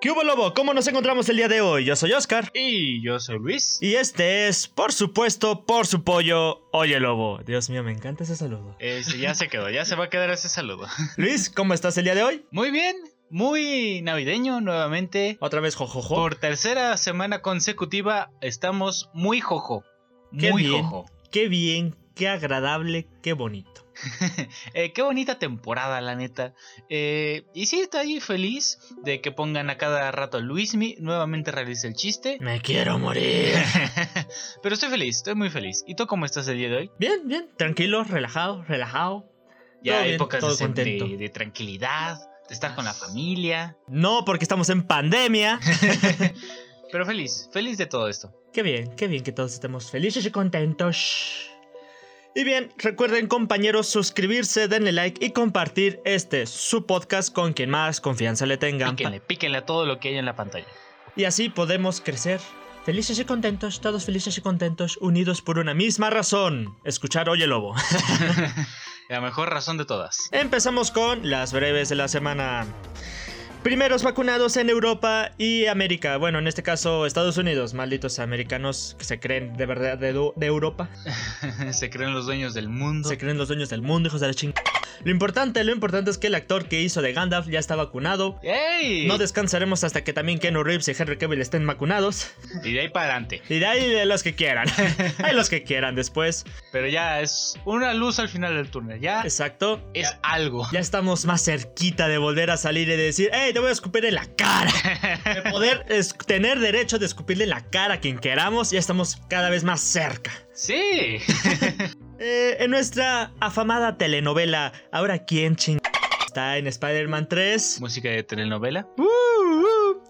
¿Qué hubo, Lobo? ¿Cómo nos encontramos el día de hoy? Yo soy Oscar. Y yo soy Luis. Y este es, por supuesto, por su pollo, Oye Lobo. Dios mío, me encanta ese saludo. Este, ya se quedó, ya se va a quedar ese saludo. Luis, ¿cómo estás el día de hoy? Muy bien, muy navideño nuevamente. Otra vez jojojo. Por tercera semana consecutiva estamos muy jojo. Qué muy bien. jojo. Qué bien, qué agradable, qué bonito. Eh, qué bonita temporada, la neta. Eh, y sí, estoy feliz de que pongan a cada rato Luismi. Nuevamente realice el chiste. Me quiero morir. Pero estoy feliz, estoy muy feliz. ¿Y tú cómo estás el día de hoy? Bien, bien, tranquilo, relajado, relajado. Ya Todo bien, épocas todo de, contento. de- de tranquilidad, de estar con la familia. No, porque estamos en pandemia. Pero feliz, feliz de todo esto. Qué bien, qué bien que todos estemos felices y contentos. Y bien, recuerden compañeros suscribirse, denle like y compartir este, su podcast con quien más confianza le tengan. Píquenle, píquenle a todo lo que hay en la pantalla. Y así podemos crecer felices y contentos, todos felices y contentos, unidos por una misma razón, escuchar Oye Lobo. La mejor razón de todas. Empezamos con las breves de la semana. Primeros vacunados en Europa y América. Bueno, en este caso Estados Unidos, malditos americanos que se creen de verdad de, Europa. Se creen los dueños del mundo. Se creen los dueños del mundo, hijos de la ching. Lo importante, lo importante es que el actor que hizo de Gandalf ya está vacunado. ¡Ey! No descansaremos hasta que también Keanu Reeves y Henry Cavill estén vacunados. y de ahí para adelante. Y de ahí de los que quieran. Hay los que quieran después. Pero ya es una luz al final del túnel. Ya Exacto. es algo. Ya estamos más cerquita de volver a salir y decir, hey, te voy a escupir en la cara. De poder tener derecho de escupirle en la cara a quien queramos, ya estamos cada vez más cerca. Sí. Eh, en nuestra afamada telenovela, ¿ahora quién ching está en Spider-Man 3? Música de telenovela. Uh, uh.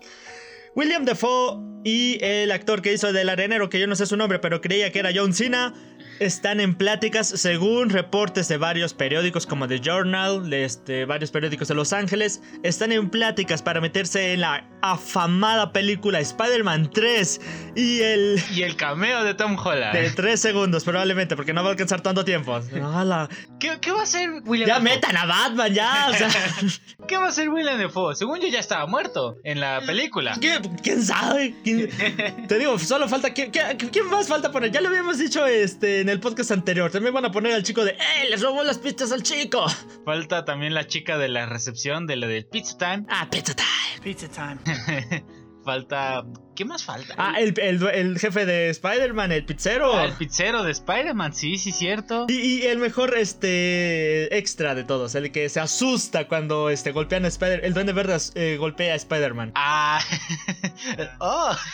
William Defoe y el actor que hizo del arenero, que yo no sé su nombre, pero creía que era John Cena, están en pláticas según reportes de varios periódicos como The Journal, de este, varios periódicos de Los Ángeles, están en pláticas para meterse en la afamada película Spider-Man 3 y el... Y el cameo de Tom Holland. De 3 segundos probablemente, porque no va a alcanzar tanto tiempo. ¡Hala! ¿Qué, qué va a hacer William Ya Dafoe? metan a Batman, ya. O sea, ¿Qué va a hacer William Defoe? Según yo ya estaba muerto en la película. ¿Qué- ¿Quién sabe? ¿Quién- Te digo, solo falta. ¿quién, quién- quién más falta poner? Ya lo habíamos dicho este, en el podcast anterior. También van a poner al chico de. ¡Eh! ¡Les robó las pistas al chico! Falta también la chica de la recepción de lo del Pizza Time. Ah, pizza time. Pizza Time. falta. ¿Qué más falta? Ah, el, el- el jefe de Spider-Man, el pizzero. Ah, el pizzero de Spider-Man, sí, sí, cierto. Y, y el mejor este extra de todos, el que se asusta cuando este, golpean a Spider El Duende Verde eh, golpea a Spider-Man. Ah. oh.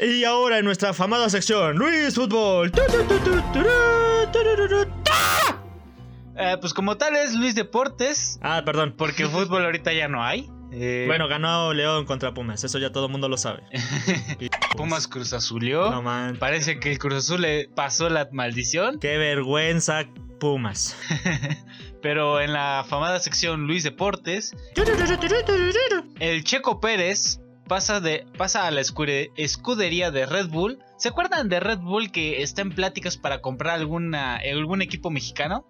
Y ahora en nuestra afamada sección, Luis Fútbol. Eh, pues como tal es Luis Deportes, Ah, perdón. porque fútbol ahorita ya no hay. Eh, Bueno, ganó León contra Pumas, eso ya todo el mundo lo sabe. Pumas Cruz Azulió. No man. Parece que el Cruz Azul le pasó la maldición. Qué vergüenza, Pumas. Pero en la afamada sección Luis Deportes, el Checo Pérez pasa, de, pasa a la escudería de Red Bull. ¿Se acuerdan de Red Bull que está en pláticas para comprar alguna, algún equipo mexicano?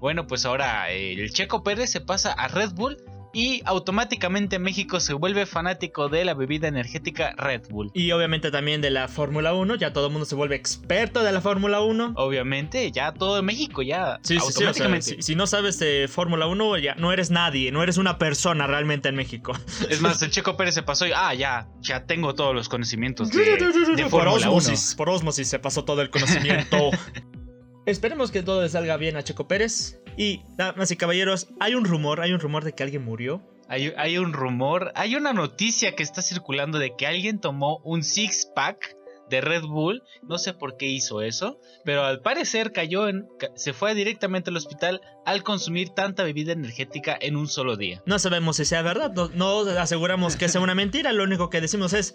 Bueno, pues ahora el Checo Pérez se pasa a Red Bull y automáticamente México se vuelve fanático de la bebida energética Red Bull. Y obviamente también de la Fórmula 1, ya todo el mundo se vuelve experto de la Fórmula 1. Obviamente, ya todo México ya Sí, sí, sí, o sea, automáticamente. si, si no sabes de Fórmula 1, ya no eres nadie, no eres una persona realmente en México. Es más, el Checo Pérez se pasó y ah, ya, ya tengo todos los conocimientos de, de por Fórmula 1. osmosis, por osmosis se pasó todo el conocimiento. Esperemos que todo le salga bien a Checo Pérez. Y, damas y caballeros, hay un rumor, hay un rumor de que alguien murió. Hay, hay un rumor, hay una noticia que está circulando de que alguien tomó un six pack de Red Bull, no sé por qué hizo eso, pero al parecer cayó en, se fue directamente al hospital al consumir tanta bebida energética en un solo día. No sabemos si sea verdad, no, no aseguramos que sea una mentira, lo único que decimos es...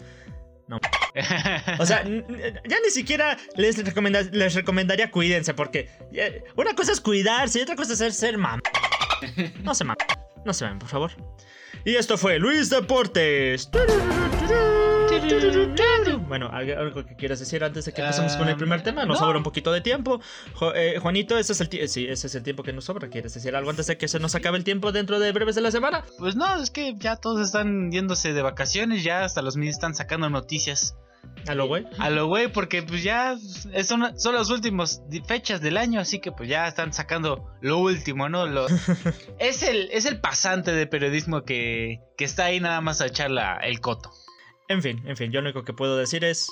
O sea, ya ni siquiera les, recomenda- les recomendaría cuídense, porque eh, una cosa es cuidarse y otra cosa es ser, ser. No se mam. No se mam, por favor. Y esto fue Luis Deportes. Bueno, ¿algo que quieras decir antes de que empecemos con el Ah, primer tema? Nos no. sobra un poquito de tiempo. Jo- eh, Juanito, ese es, el ti- sí, ese es el tiempo que nos sobra. ¿Quieres decir algo antes de que se nos acabe el tiempo dentro de breves de la semana? Pues no, es que ya todos están yéndose de vacaciones, ya hasta los míos están sacando noticias. A lo güey. A lo güey, porque pues ya una- son las últimas fechas del año, así que pues ya están sacando lo último, ¿no? Lo- es, el, es el pasante de periodismo que, que está ahí nada más a echar la- el coto. En fin, en fin, yo lo único que puedo decir es.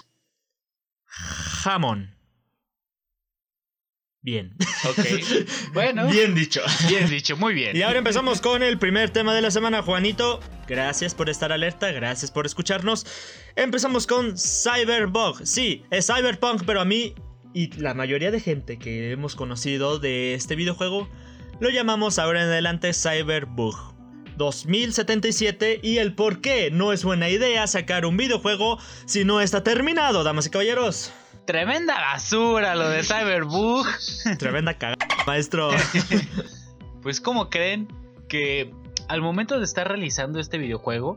Jamón. Bien. Ok. Bueno, bien, Bien dicho. dicho, muy bien. Y ahora empezamos con el primer tema de la semana, Juanito. Gracias por estar alerta, gracias por escucharnos. Empezamos con Cyberbug. Sí, es Cyberpunk, pero a mí y la mayoría de gente que hemos conocido de este videojuego lo llamamos ahora en adelante Cyberbug. 2077 y el por qué no es buena idea sacar un videojuego si no está terminado, damas y caballeros. Tremenda basura lo de Cyberbug. Tremenda cagada, maestro. Pues como creen que al momento de estar realizando este videojuego,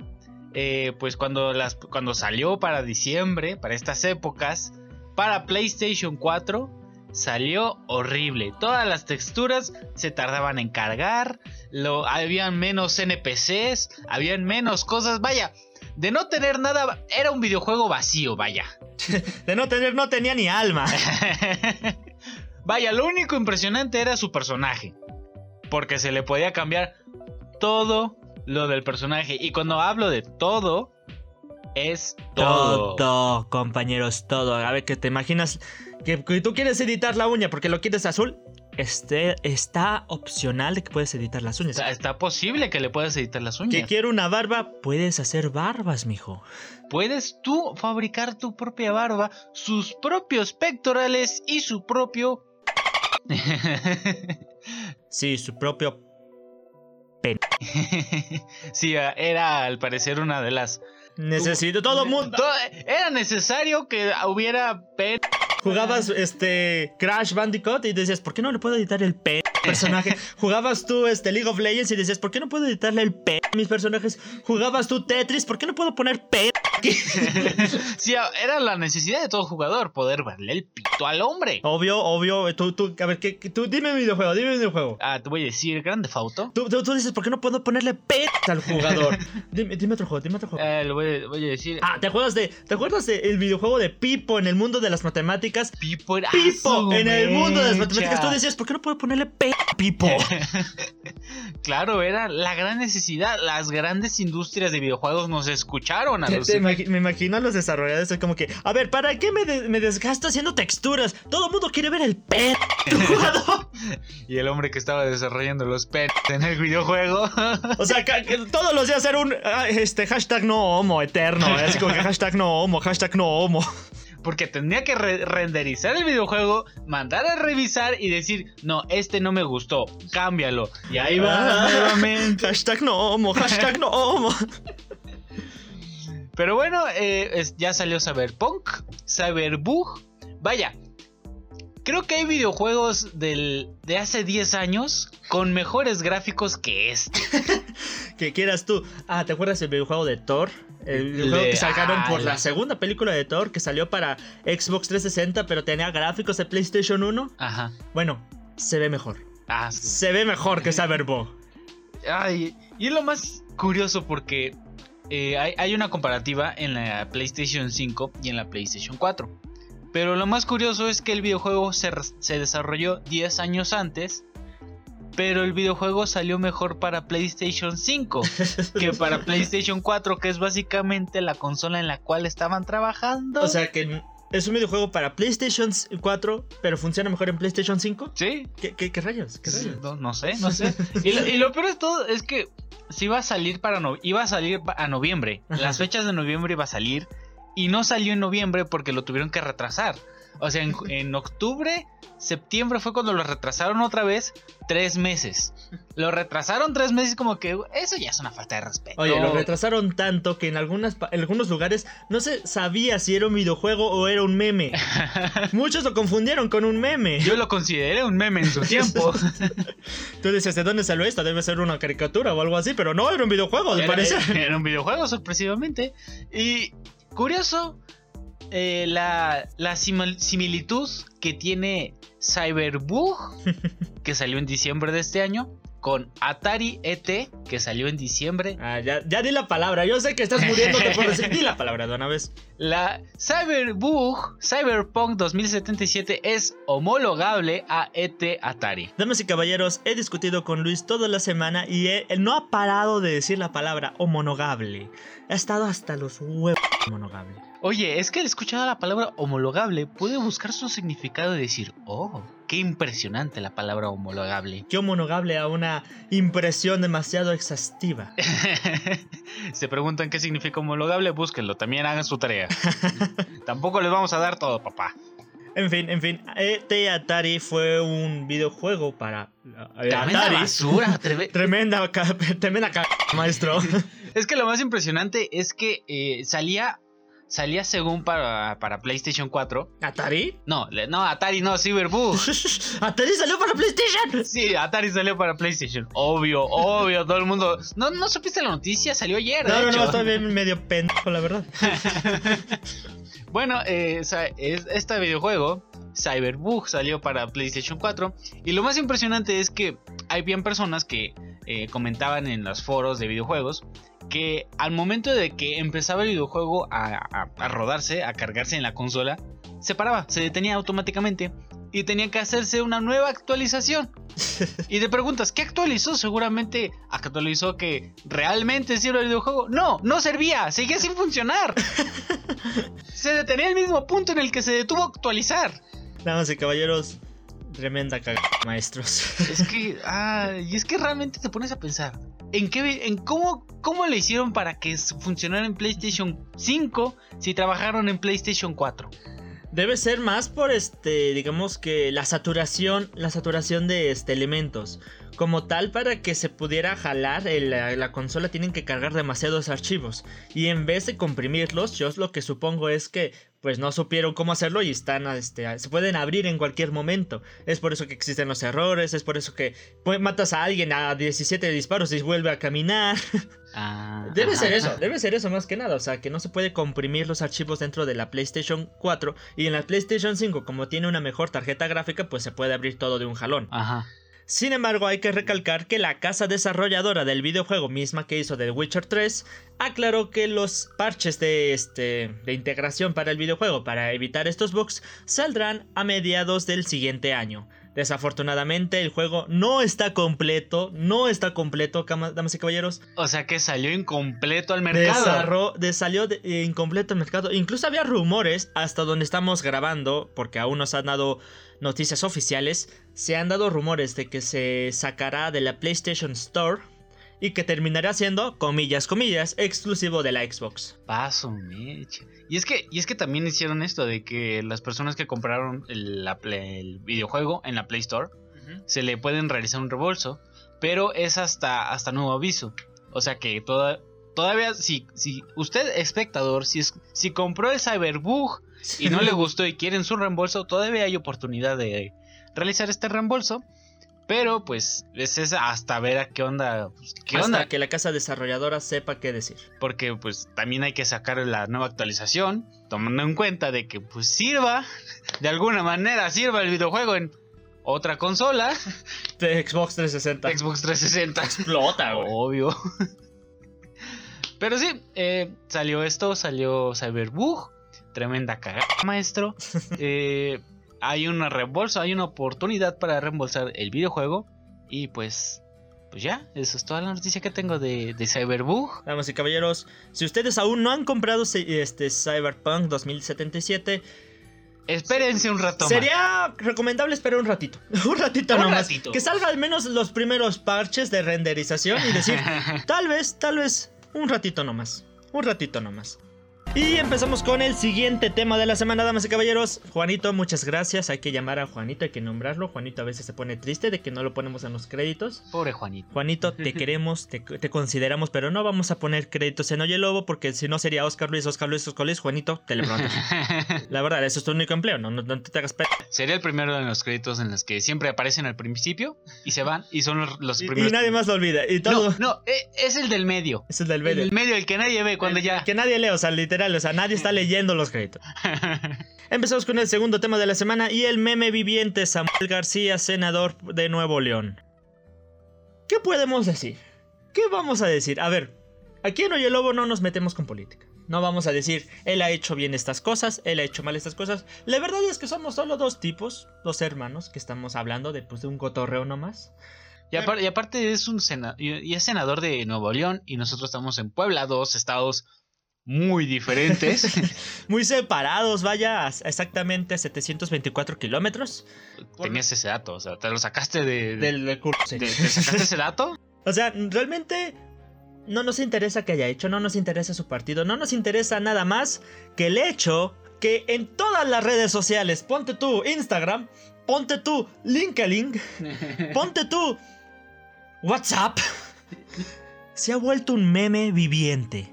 eh, pues cuando, las, cuando salió para diciembre, para estas épocas, para PlayStation 4, salió horrible. Todas las texturas se tardaban en cargar, lo, habían menos NPCs, habían menos cosas, vaya. De no tener nada, era un videojuego vacío, vaya. De no tener, no tenía ni alma. Vaya, lo único impresionante era su personaje. Porque se le podía cambiar todo lo del personaje. Y cuando hablo de todo, es todo. Todo, compañeros, todo. A ver, que te imaginas que, que tú quieres editar la uña porque lo quieres azul. Este, está opcional de que puedes editar las uñas. está posible que le puedas editar las Que uñas. quiero una barba, puedes hacer barbas, mijo. Puedes tú fabricar tu propia barba, sus propios pectorales y su propio... Sí, su propio. sí, era al parecer una de las... Necesito todo mundo. To- Era necesario que hubiera pen Jugabas este Crash Bandicoot y decías, ¿por qué no le puedo editar el P personaje? Jugabas tú este League of Legends y decías, ¿por qué no puedo editarle el P a mis personajes? Jugabas tú Tetris, ¿por qué no puedo poner P aquí? Sí, era la necesidad de todo jugador poder verle el al hombre. Obvio, obvio. Tú, tú, a ver, ¿qué, tú, dime un videojuego, dime un videojuego. Ah, te voy a decir, Grande Fauto. Tú, tú, tú dices, ¿por qué no puedo ponerle P al jugador? dime, dime otro juego, dime otro juego. Eh, le voy, a- voy a decir. Ah, ¿te acuerdas de, ¿te acuerdas del videojuego de Pipo en el mundo de las matemáticas? Pipo era Pipo en el mundo de las matemáticas. Tú decías, ¿por qué no puedo ponerle P a Pipo? Claro, era la gran necesidad. Las grandes industrias de videojuegos nos escucharon a los. me imagino a los desarrolladores es como que, a ver, ¿para qué me, de- me desgasto haciendo texturas? Todo el mundo quiere ver el P del jugador. Y el hombre que estaba desarrollando los pets en el videojuego. O sea, todos los días hacer un ah, este, hashtag no homo eterno. ¿eh? Así como que hashtag no homo, hashtag no homo. Porque tenía que re- renderizar el videojuego, mandar a revisar y decir, no, este no me gustó, cámbialo. Y ahí va Ah, nuevamente. Hashtag no homo, hashtag no homo. Pero bueno, eh, es- ya salió Cyberpunk, Cyberbug. Vaya, creo que hay videojuegos del, de hace 10 años con mejores gráficos que este. Que quieras tú. Ah, ¿te acuerdas del videojuego de Thor? El Le- videojuego que sacaron por ah, la la- segunda película de Thor que salió para Xbox 360, pero tenía gráficos de PlayStation 1. Ajá. Bueno, se ve mejor. Ah, sí. Se ve mejor que Cyberbug. Ay, y es lo más curioso porque eh, hay, hay una comparativa en la PlayStation 5 y en la PlayStation 4. Pero lo más curioso es que el videojuego se, se desarrolló 10 años antes. Pero el videojuego salió mejor para PlayStation 5 que para PlayStation 4, que es básicamente la consola en la cual estaban trabajando. O sea que es un videojuego para PlayStation 4, pero funciona mejor en PlayStation 5. sí, ¿Qué, qué- qué rayos? ¿Qué rayos? No, no sé, no sé. Y lo, y lo peor de todo es que si iba a salir para no, iba a salir a noviembre. Las fechas de noviembre iba a salir y no salió en noviembre porque lo tuvieron que retrasar. O sea, en, en octubre, septiembre fue cuando lo retrasaron otra vez tres meses. Lo retrasaron tres meses como que eso ya es una falta de respeto. Oye, lo retrasaron tanto que en, algunas, en algunos lugares no se sabía si era un videojuego o era un meme. Muchos lo confundieron con un meme. Yo lo consideré un meme en su tiempo. Tú dices, ¿de dónde salió esto? Debe ser una caricatura o algo así, pero no, era un videojuego, al parecer. era un videojuego, sorpresivamente. Y curioso eh, la, la simil- similitud que tiene Cyberbug, que salió en diciembre de este año, con Atari ET, que salió en diciembre. Ah, ya, ya di la palabra. Yo sé que estás muriéndote por decir. Di la palabra de una vez. La Cyberbug Cyberpunk 2077 es homologable a ET Atari. Damas y caballeros, he discutido con Luis toda la semana y él no ha parado de decir la palabra homologable. Ha estado hasta los huevos homologable. Oye, es que al escuchar la palabra homologable puede buscar su significado y decir, oh, qué impresionante la palabra homologable. Qué homologable a una impresión demasiado exhaustiva. Se preguntan qué significa homologable, búsquenlo, también hagan su tarea. Tampoco les vamos a dar todo, papá. En fin, en fin, ET Atari fue un videojuego para eh, Tremenda Atari. basura, Tremenda, tremenda ca- maestro. Es que lo más impresionante es que eh, salía, salía según para, para PlayStation 4. ¿Atari? No, no, Atari no, Cyberbug. ¡Atari salió para PlayStation! Sí, Atari salió para PlayStation. Obvio, obvio, todo el mundo. ¿No, no supiste la noticia? Salió ayer, de No, no, hecho. no, estoy bien medio pendejo, la verdad. Bueno, eh, este videojuego, Cyberbug, salió para PlayStation 4. Y lo más impresionante es que hay bien personas que eh, comentaban en los foros de videojuegos que al momento de que empezaba el videojuego a- a rodarse, a cargarse en la consola, se paraba, se detenía automáticamente y tenía que hacerse una nueva actualización. Y te preguntas, ¿qué actualizó? Seguramente actualizó que realmente sirve el videojuego. No, no servía, seguía sin funcionar. Se detenía el mismo punto en el que se detuvo a actualizar. Damas y caballeros, tremenda cagada, maestros. Es que, ah, y es que realmente te pones a pensar. ¿En qué, en cómo, cómo le hicieron para que funcionara en PlayStation 5 si trabajaron en PlayStation 4? Debe ser más por este, digamos que la saturación, la saturación de este elementos. Como tal, para que se pudiera jalar el- la, la consola tienen que cargar demasiados archivos. Y en vez de comprimirlos, yo lo que supongo es que pues no supieron cómo hacerlo y están, este, se pueden abrir en cualquier momento. Es por eso que existen los errores, es por eso que pues, matas a alguien a 17 disparos y vuelve a caminar. Ah, Debe ajá. ser eso, debe ser eso más que nada. O sea, que no se puede comprimir los archivos dentro de la PlayStation 4. Y en la PlayStation 5, como tiene una mejor tarjeta gráfica, pues se puede abrir todo de un jalón. Ajá. Sin embargo, hay que recalcar que la casa desarrolladora del videojuego misma que hizo The Witcher 3 aclaró que los parches de, este, de integración para el videojuego para evitar estos bugs saldrán a mediados del siguiente año. Desafortunadamente el juego no está completo, no está completo, damas y caballeros. O sea que salió incompleto al mercado. Desarro- de- salió de- eh, incompleto el mercado. Incluso había rumores hasta donde estamos grabando, porque aún nos han dado noticias oficiales. Se han dado rumores de que se sacará de la PlayStation Store y que terminará siendo, comillas, comillas, exclusivo de la Xbox. Paso, mecha. Y es que, y es que también hicieron esto de que las personas que compraron el, la Play- el videojuego en la Play Store se le pueden realizar un reembolso, pero es hasta, hasta nuevo aviso. O sea que toda, todavía, si, si usted, espectador, si, es, si compró el Cyberbug y no le gustó y quieren su reembolso, todavía hay oportunidad de realizar este reembolso. Pero pues es hasta ver a qué onda. pues, ¿Qué Hasta onda? que la casa desarrolladora sepa qué decir. Porque pues también hay que sacar la nueva actualización. Tomando en cuenta de que pues sirva. De alguna manera sirva el videojuego en otra consola. De Xbox 360. Xbox 360. Explota, güey. Obvio. Pero sí, eh, salió esto, salió Cyberbug. Tremenda cagada, maestro. Eh, hay una reembolso, hay una oportunidad para reembolsar el videojuego. Y pues, pues ya, eso es toda la noticia que tengo de, de Cyberbug. Damas y caballeros, si ustedes aún no han comprado este Cyberpunk 2077, Espérense un rato más. sería recomendable esperar un ratito. un ratito Un nomás. ratito. Que salga al menos los primeros parches de renderización y decir, tal vez, tal vez, un ratito nomás. Un ratito nomás. Y empezamos con el siguiente tema de la semana, damas y caballeros. Juanito, muchas gracias. Hay que llamar a Juanito, hay que nombrarlo. Juanito a veces se pone triste de que no lo ponemos en los créditos. Pobre Juanito. Juanito, te queremos, te, te consideramos, pero no vamos a poner créditos en Oye Lobo porque si no sería Oscar Luis, Oscar Luis, Oscar Luis, Juanito, teleprompter. La verdad, eso es tu único empleo, no, no, no te hagas. Sería el primero de los créditos en los que siempre aparecen al principio y se van y son los, los Y, primeros. y nadie más lo olvida. Y todo. No, no, eh, es el del medio. Es el del El medio. del medio, el que nadie ve cuando ya. Que nadie lee, o sea, literal. Literal, o sea, nadie está leyendo los créditos. Empezamos con el segundo tema de la semana y el meme viviente Samuel García, senador de Nuevo León. ¿Qué podemos decir? ¿Qué vamos a decir? A ver, aquí en Oye Lobo no nos metemos con política. No vamos a decir, él ha hecho bien estas cosas, él ha hecho mal estas cosas. La verdad es que somos solo dos tipos, dos hermanos, que estamos hablando de, pues, de un cotorreo nomás. Y, apar- y aparte es un sena- y es senador de Nuevo León y nosotros estamos en Puebla, dos estados muy diferentes. Muy separados, vaya, a exactamente 724 kilómetros Tenías ese dato, o sea, te lo sacaste de... de- del, del curso. sí. ¿Te sacaste ese dato? O sea, realmente no nos interesa que haya hecho, no nos interesa su partido, no nos interesa nada más que el hecho que en todas las redes sociales, ponte tú Instagram, ponte tú LinkedIn, ponte tú WhatsApp, se ha vuelto un meme viviente.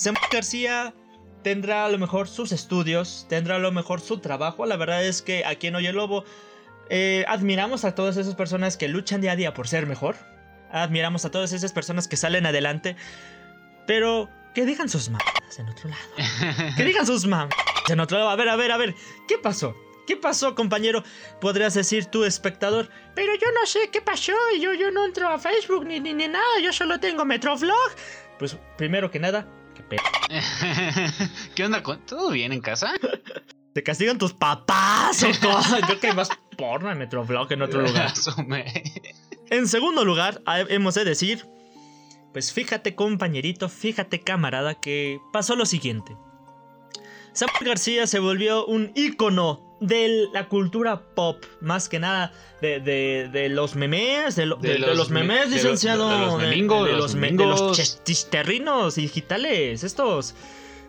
Samuel García tendrá a lo mejor sus estudios, tendrá a lo mejor su trabajo. La verdad es que aquí en Oye Lobo eh, admiramos a todas esas personas que luchan día a día por ser mejor. Admiramos a todas esas personas que salen adelante. Pero que digan sus mamadas en otro lado. Que digan sus mamadas en otro lado. A ver, a ver, a ver. ¿Qué pasó? ¿Qué pasó, compañero? Podrías decir tú, espectador. Pero yo no sé qué pasó. Yo, yo no entro a Facebook ni, ni, ni nada. Yo solo tengo Metrovlog. Pues primero que nada, qué pedo. ¿Qué onda? con- ¿Todo bien en casa? ¿Te castigan tus papás o cómo? Creo que hay más porno en Metrovlog en otro lugar. En segundo lugar, ha- hemos de decir, pues fíjate compañerito, fíjate camarada, que pasó lo siguiente. Samuel García se volvió un ícono de la cultura pop, más que nada de, de- de los memes, de, lo- De de- de los los me- memes, de lo- licenciado. de los de- memingos, de los me- de memingos. ches- chisterrinos digitales, estos.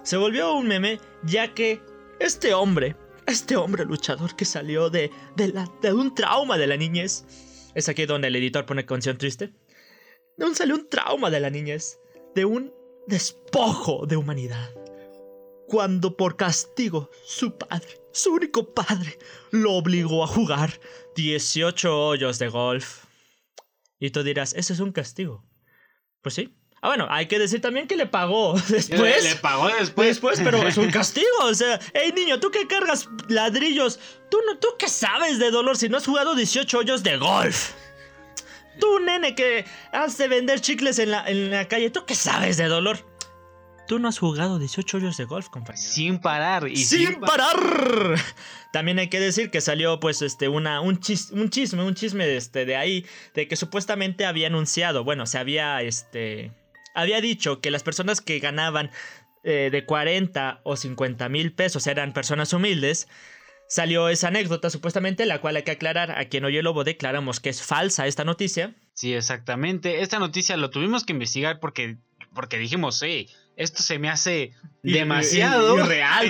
Se volvió un meme, ya que este hombre, este hombre luchador que salió de, de, la- de un trauma de la niñez, es aquí donde el editor pone canción triste. De un salió un trauma de la niñez, de un despojo de humanidad. Cuando por castigo su padre, su único padre, lo obligó a jugar 18 hoyos de golf. Y tú dirás, ¿eso es un castigo? Pues sí. Ah, bueno, hay que decir también que le pagó después. Le pagó después. Pues, pero es un castigo. O sea, hey niño, tú que cargas ladrillos, tú no, tú qué sabes de dolor si no has jugado 18 hoyos de golf. Tú, nene, que has de vender chicles en la, en la calle, tú qué sabes de dolor. Tú no has jugado 18 hoyos de golf, compañero. Sin parar. Y ¡Sin pa- parar! También hay que decir que salió, pues, este, una, un, chis- un chisme, un chisme de, este, de ahí, de que supuestamente había anunciado, bueno, se había, este, había dicho que las personas que ganaban eh, de 40 o 50 mil pesos eran personas humildes. Salió esa anécdota, supuestamente, la cual hay que aclarar. A quien oye lobo declaramos que es falsa esta noticia. Sí, exactamente. Esta noticia lo tuvimos que investigar porque, porque dijimos, sí, esto se me hace Y- demasiado y-.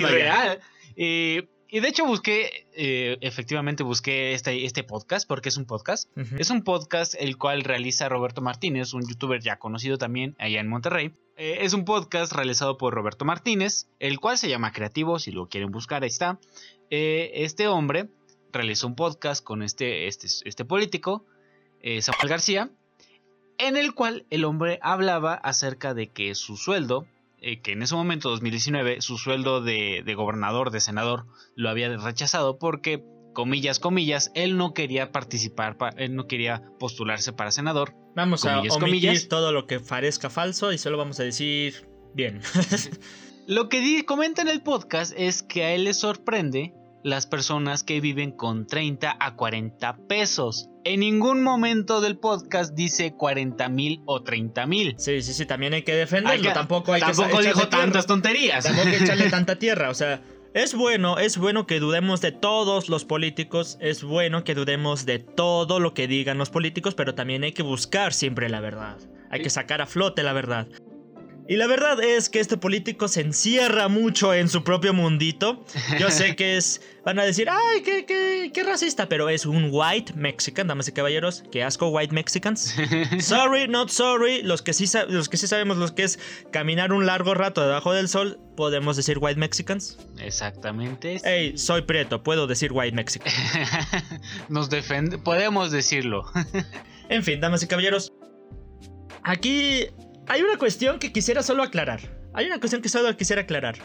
Eh, y de hecho busqué, eh, efectivamente busqué este, este podcast porque es un podcast. Es un podcast el cual realiza Roberto Martínez, un youtuber ya conocido también allá en Monterrey. Eh, es un podcast realizado por Roberto Martínez, el cual se llama Creativo, si lo quieren buscar, ahí está. Eh, este hombre realizó un podcast con este, este, este político, Samuel García, en el cual el hombre hablaba acerca de que su sueldo, eh, que en ese momento, 2019, su sueldo de, de gobernador, de senador, lo había rechazado porque, comillas, comillas, él no quería participar, pa- él no quería postularse para senador. Vamos a omitir comillas. todo lo que parezca falso y solo vamos a decir bien. Lo que di- comenta en el podcast es que a él le sorprende las personas que viven con 30 a 40 pesos. En ningún momento del podcast dice 40 mil o 30 mil. sí, sí, sí, también hay que defenderlo. Hay que- tampoco hay que Tampoco echarle dijo tierra. tantas tonterías. Tampoco hay que echarle tanta tierra. O sea, es bueno, es bueno que dudemos de todos los políticos. Es bueno que dudemos de todo lo que digan los políticos, pero también hay que buscar siempre la verdad. Hay que sacar a flote la verdad. Y la verdad es que este político se encierra mucho en su propio mundito. Yo sé que es. Van a decir, ¡ay, qué, qué, qué racista! Pero es un white Mexican, damas y caballeros. Qué asco, white Mexicans. Sorry, not sorry. Los que, sí los que sí sabemos lo que es caminar un largo rato debajo del sol, podemos decir white Mexicans. Exactamente. Hey, soy preto, puedo decir white Mexican. Nos defende, podemos decirlo. En fin, damas y caballeros. Aquí hay una cuestión que quisiera solo aclarar. hay una cuestión que solo quisiera aclarar.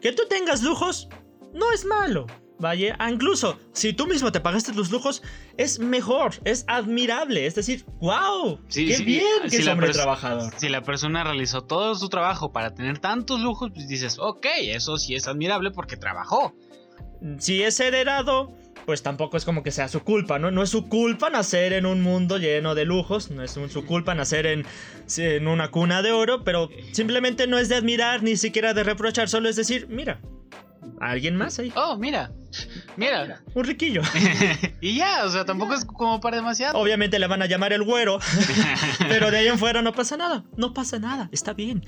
Que tú tengas lujos no es malo. Ah, incluso si tú mismo te pagaste los lujos, es mejor, es admirable. Es decir, wow, qué bien que es hombre trabajador. Si la persona realizó todo su trabajo para tener tantos lujos, pues dices, ok, eso sí es admirable porque trabajó. Si es heredado, pues tampoco es como que sea su culpa, ¿no? No es su culpa nacer en un mundo lleno de lujos, no es su culpa nacer en, en una cuna de oro, pero simplemente no es de admirar ni siquiera de reprochar, solo es decir, mira, alguien más ahí. Oh, mira. Mira. Un riquillo. y ya, o sea, tampoco es como para demasiado. Obviamente le van a llamar el güero. pero de ahí en fuera no pasa nada. No pasa nada. Está bien.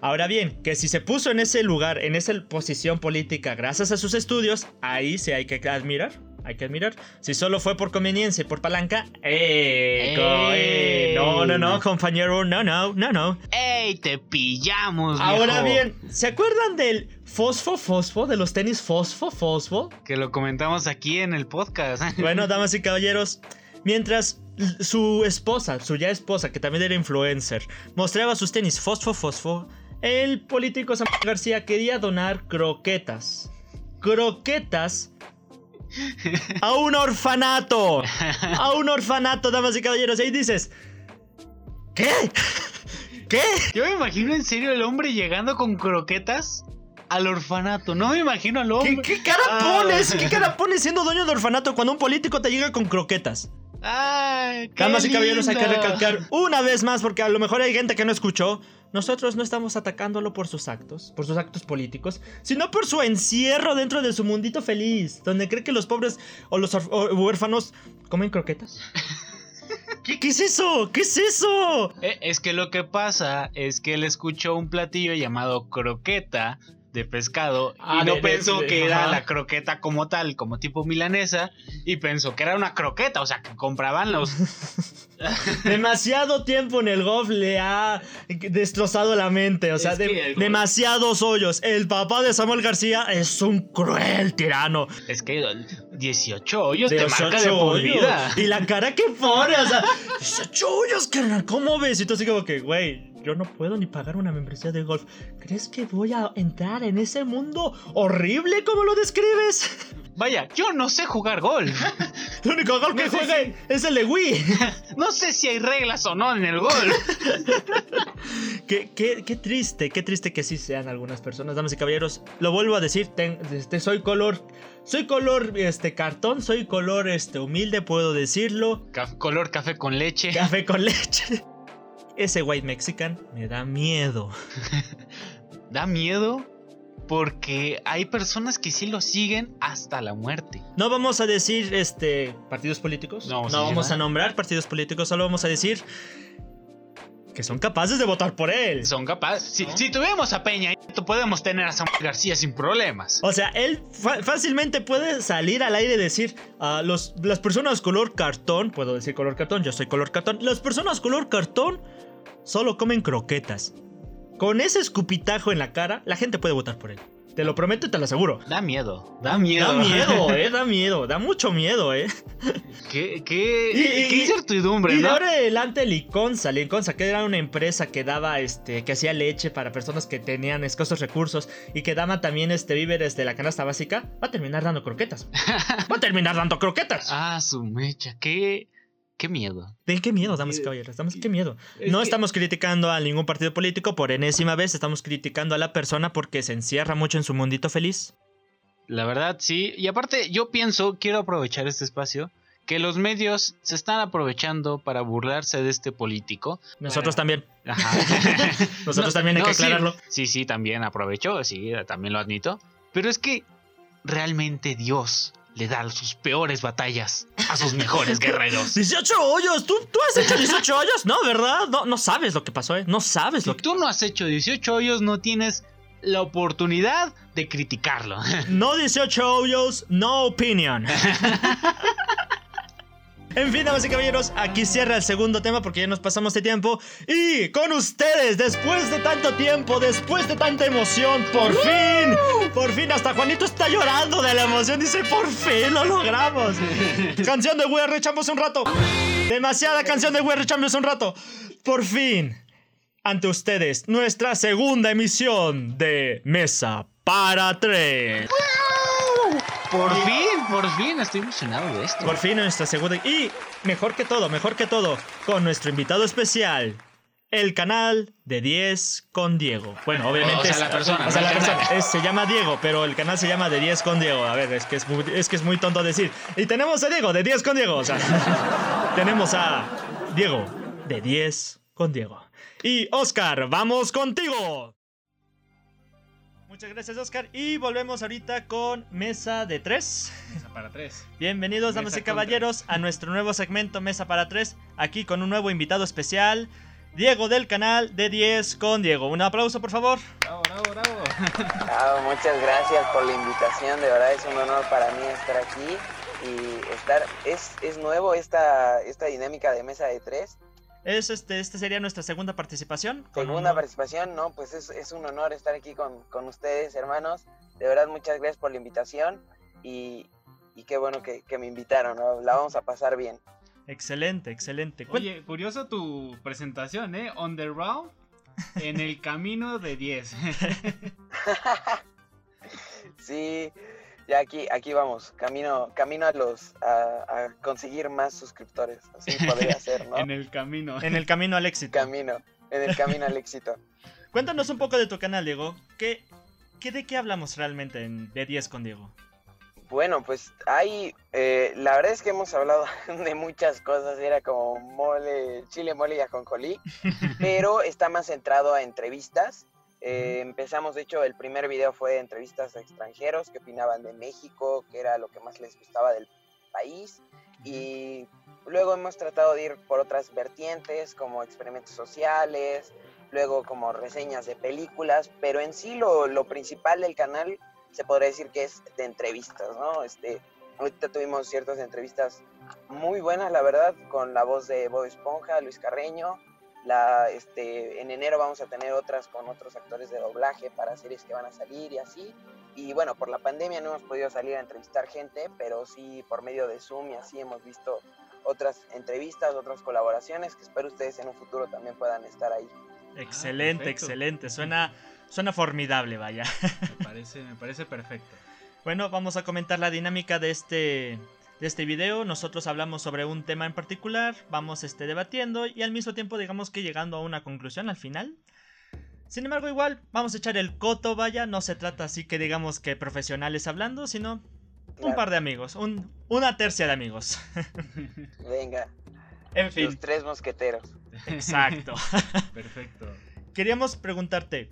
Ahora bien, que si se puso en ese lugar, en esa posición política, gracias a sus estudios, ahí sí hay que admirar hay que admirar. Si solo fue por conveniencia y por palanca, ¡eh! eh no, no, no, compañero, no, no, no, no. ¡Ey! Te pillamos, Ahora bien, ¿se acuerdan del fosfo, fosfo, de los tenis fosfo, fosfo? Que lo comentamos aquí en el podcast. bueno, damas y caballeros, mientras su esposa, su ya esposa, que también era influencer, mostraba sus tenis fosfo, fosfo, el político Samuel García quería donar croquetas. Croquetas a un orfanato. A un orfanato, damas y caballeros. Y ahí dices, ¿qué? ¿Qué? Yo me imagino en serio el hombre llegando con croquetas al orfanato. No me imagino al hombre. ¿Qué, cara ah. pones? ¿Qué cara pones siendo dueño de orfanato cuando un político te llega con croquetas? Ay, Damas y caballeros, hay que recalcar una vez más, porque a lo mejor hay gente que no escuchó. Nosotros no estamos atacándolo por sus actos, por sus actos políticos, sino por su encierro dentro de su mundito feliz, donde cree que los pobres o los huérfanos comen croquetas. ¿Qué, ¿Qué, es eso? ¿Qué es eso? Eh, es que lo que pasa es que él escuchó un platillo llamado croqueta de pescado y ah, no pensó que era la croqueta como tal, como tipo milanesa, y pensó que era una croqueta, o sea, que compraban los... Demasiado tiempo en el golf le ha destrozado la mente, o sea, demasiados hoyos. El papá de Samuel García es un cruel tirano. Es que 18 hoyos te marca de por vida. Y la cara que pone, o sea, 18 hoyos, carnal, ¿cómo ves? Y tú así como que, güey, yo no puedo ni pagar una membresía de golf. ¿Crees que voy a entrar en ese mundo horrible como lo describes? Vaya, yo no sé jugar golf. el único golf que juega es el de Wii. no sé si hay reglas o no en el golf. qué, qué, triste, qué triste que sí sean algunas personas, damas y caballeros. Lo vuelvo a decir, este, soy color soy color este cartón, soy color este humilde, puedo decirlo. color café con leche. Café con leche ese white mexican me da miedo. da miedo porque hay personas que sí lo siguen hasta la muerte. No vamos a decir este partidos políticos, no, vamos a nombrar partidos políticos, solo vamos a decir que son capaces de votar por él. Son capaces. Si, si tuviéramos a Peña, podemos tener a Samuel García sin problemas. O sea, él fácilmente puede salir al aire y decir a los, las personas color cartón, puedo decir color cartón, yo soy color cartón, las personas color cartón solo comen croquetas. Con ese escupitajo en la cara, la gente puede votar por él. Te lo prometo y te lo aseguro. Da miedo, da miedo. Da miedo, eh, da miedo, da mucho miedo, eh. Qué, qué, qué incertidumbre, y, ¿no? Y ahora adelante Liconza, Liconza, que era una empresa que daba, este, que hacía leche para personas que tenían escasos recursos y que daba también, este, víveres de la canasta básica, va a terminar dando croquetas. va a terminar dando croquetas. Ah, su mecha, qué... Qué miedo. ¿De qué miedo, damas y caballeros? qué miedo. No estamos criticando a ningún partido político por enésima vez, estamos criticando a la persona porque se encierra mucho en su mundito feliz. La verdad, sí. Y aparte, yo pienso, quiero aprovechar este espacio, que los medios se están aprovechando para burlarse de este político. Nosotros también. Ajá. Nosotros también hay que aclararlo. Sí, sí, también aprovecho, sí, también lo admito. Pero es que realmente Dios le da sus peores batallas a sus mejores guerreros. 18 hoyos, ¿Tú, tú has hecho 18 hoyos, ¿no? ¿Verdad? No, no sabes lo que pasó, ¿eh? No sabes lo que tú no has hecho 18 hoyos, no tienes la oportunidad de criticarlo. No 18 hoyos, no opinion. En fin, damas y caballeros, aquí cierra el segundo tema porque ya nos pasamos de tiempo. Y con ustedes, después de tanto tiempo, después de tanta emoción, por fin, por fin, hasta Juanito está llorando de la emoción. Dice, por fin lo logramos. canción de We Are un rato. Demasiada canción de We Are un rato. Por fin. ante ustedes nuestra segunda emisión de Mesa para Tres. Por fin, por fin, estoy emocionado de esto. Por fin nuestra segunda... Y mejor que todo, mejor que todo, con nuestro invitado especial, el canal de 10 con Diego. Bueno, obviamente... O sea, es- la persona, o sea, la persona. Es- se llama Diego, pero el canal se llama de 10 con Diego. A ver, es que es muy, es que es muy tonto decir. Y tenemos a Diego de 10 con Diego. O sea, tenemos a Diego de 10 con Diego. Y Oscar, vamos contigo. Muchas gracias, Oscar. Y volvemos ahorita con Mesa de 3. Mesa para tres. Bienvenidos, damas y caballeros, a nuestro nuevo segmento Mesa para 3. Aquí con un nuevo invitado especial, Diego del canal de 10 con Diego. Un aplauso, por favor. Bravo, bravo, bravo. Ah, muchas gracias por la invitación, de verdad es un honor para mí estar aquí y estar, es, es nuevo esta, esta dinámica de mesa de tres, Es este, esta sería nuestra segunda participación. segunda un- participación, no, pues es, es un honor estar aquí con, con ustedes hermanos, de verdad muchas gracias por la invitación y, y qué bueno que, que me invitaron, ¿no? la vamos a pasar bien. Excelente, excelente. Oye, curioso tu presentación, ¿eh? On the round, en el camino de 10. Sí, ya aquí, aquí vamos, camino, camino a los, a, a conseguir más suscriptores, así podría ser, ¿no? en el camino. En el camino al éxito. Camino, en el camino al éxito. Cuéntanos un poco de tu canal, Diego. ¿Qué, qué de qué hablamos realmente en de 10 con Diego? Bueno, pues hay, eh, la verdad es que hemos hablado de muchas cosas, era como mole, chile, mole y ajonjolí, pero está más centrado a entrevistas. Eh, empezamos, de hecho, el primer video fue de entrevistas a extranjeros que opinaban de México, que era lo que más les gustaba del país, y luego hemos tratado de ir por otras vertientes, como experimentos sociales, luego como reseñas de películas, pero en sí lo, lo principal del canal se podría decir que es de entrevistas, ¿no? Este, ahorita tuvimos ciertas entrevistas muy buenas, la verdad, con la voz de Bob Esponja, Luis Carreño. La, este, en enero vamos a tener otras con otros actores de doblaje para series que van a salir y así. Y bueno, por la pandemia no hemos podido salir a entrevistar gente, pero sí por medio de Zoom y así hemos visto otras entrevistas, otras colaboraciones que espero ustedes en un futuro también puedan estar ahí. Excelente, excelente. Suena, suena formidable, vaya. Me parece, me parece perfecto. Bueno, vamos a comentar la dinámica de este, de este video. Nosotros hablamos sobre un tema en particular, vamos este, debatiendo y al mismo tiempo digamos que llegando a una conclusión al final. Sin embargo, igual vamos a echar el coto, vaya. No se trata así que digamos que profesionales hablando, sino un par de amigos, un- una tercia de amigos. Venga, En fin, los tres mosqueteros. exacto. Perfecto. Queríamos preguntarte,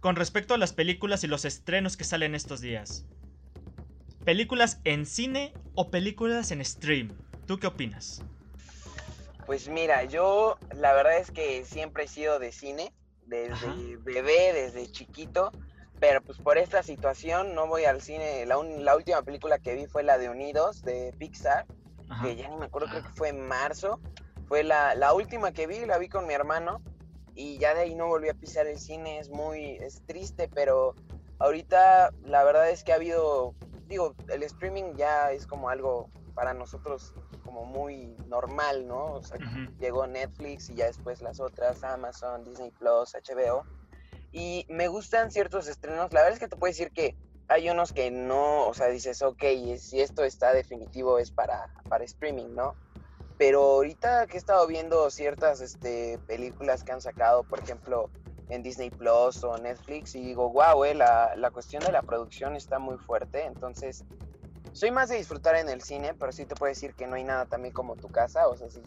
con respecto a las películas y los estrenos que salen estos días, ¿películas en cine o películas en stream? ¿Tú qué opinas? Pues mira, yo la verdad es que siempre he sido de cine, desde Ajá. bebé, desde chiquito, pero pues por esta situación no voy al cine. La, un- la última película que vi fue la de Unidos de Pixar, Ajá. que ya ni me acuerdo, creo que fue en marzo. Fue la, la última que vi, la vi con mi hermano y ya de ahí no volví a pisar el cine. Es muy, es triste, pero ahorita la verdad es que ha habido, digo, el streaming ya es como algo para nosotros como muy normal, ¿no? O sea, llegó Netflix y ya después las otras, Amazon, Disney Plus, HBO. Y me gustan ciertos estrenos. La verdad es que te puedo decir que hay unos que no, o sea, dices, ok, si esto está definitivo es para, para streaming, ¿no? Pero ahorita que he estado viendo ciertas este, películas que han sacado, por ejemplo, en Disney Plus o Netflix, y digo, wow, eh, la, la cuestión de la producción está muy fuerte. Entonces, soy más de disfrutar en el cine, pero sí te puedo decir que no hay nada también como tu casa, o sea, sí.